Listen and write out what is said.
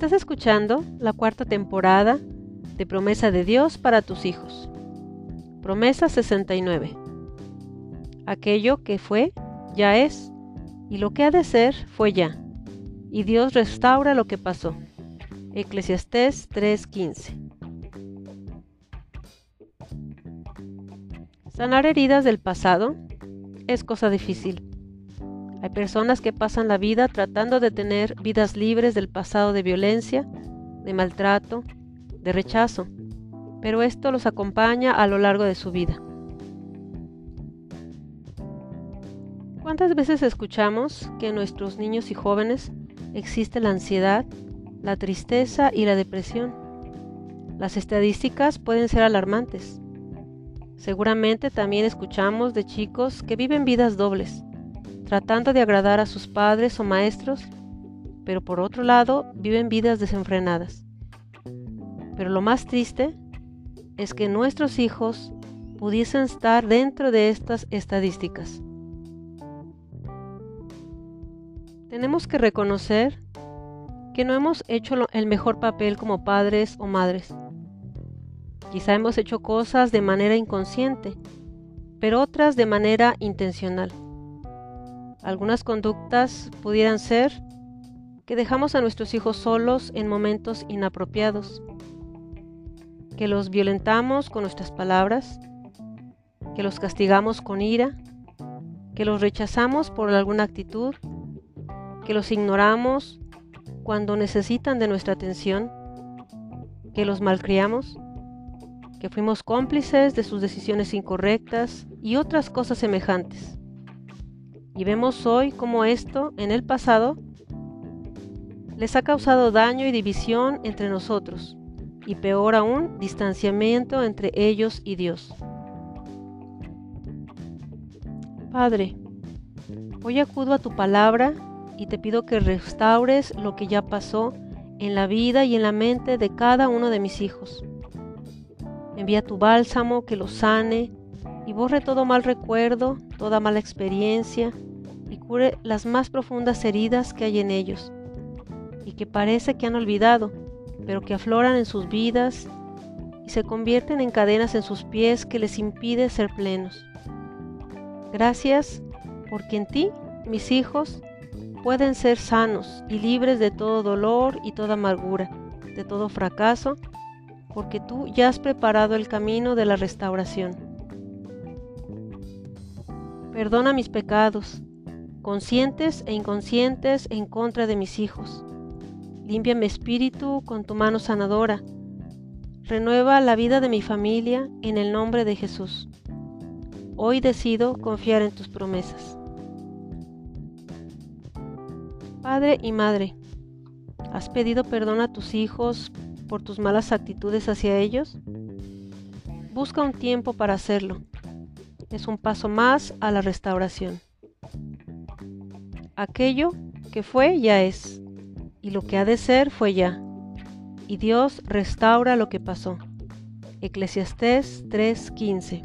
Estás escuchando la cuarta temporada de Promesa de Dios para tus hijos. Promesa 69. Aquello que fue, ya es, y lo que ha de ser, fue ya. Y Dios restaura lo que pasó. Eclesiastés 3:15. Sanar heridas del pasado es cosa difícil. Hay personas que pasan la vida tratando de tener vidas libres del pasado de violencia, de maltrato, de rechazo, pero esto los acompaña a lo largo de su vida. ¿Cuántas veces escuchamos que en nuestros niños y jóvenes existe la ansiedad, la tristeza y la depresión? Las estadísticas pueden ser alarmantes. Seguramente también escuchamos de chicos que viven vidas dobles, tratando de agradar a sus padres o maestros, pero por otro lado viven vidas desenfrenadas. Pero lo más triste es que nuestros hijos pudiesen estar dentro de estas estadísticas. Tenemos que reconocer que no hemos hecho el mejor papel como padres o madres Quizá hemos hecho cosas de manera inconsciente, pero otras de manera intencional. Algunas conductas pudieran ser que dejamos a nuestros hijos solos en momentos inapropiados, que los violentamos con nuestras palabras, que los castigamos con ira, que los rechazamos por alguna actitud, que los ignoramos cuando necesitan de nuestra atención, que los malcriamos que fuimos cómplices de sus decisiones incorrectas y otras cosas semejantes. Y vemos hoy cómo esto, en el pasado, les ha causado daño y división entre nosotros, y peor aún, distanciamiento entre ellos y Dios. Padre, hoy acudo a tu palabra y te pido que restaures lo que ya pasó en la vida y en la mente de cada uno de mis hijos Envía tu bálsamo que los sane y borre todo mal recuerdo, toda mala experiencia y cure las más profundas heridas que hay en ellos y que parece que han olvidado, pero que afloran en sus vidas y se convierten en cadenas en sus pies que les impide ser plenos. Gracias porque en ti, mis hijos, pueden ser sanos y libres de todo dolor y toda amargura, de todo fracaso porque tú ya has preparado el camino de la restauración. Perdona mis pecados, conscientes e inconscientes en contra de mis hijos. Limpia mi espíritu con tu mano sanadora. Renueva la vida de mi familia en el nombre de Jesús. Hoy decido confiar en tus promesas. Padre y Madre, ¿has pedido perdón a tus hijos por tus malas actitudes hacia ellos? Busca un tiempo para hacerlo es un paso más a la restauración. Aquello que fue ya es, y lo que ha de ser fue ya, y Dios restaura lo que pasó. Eclesiastés 3:15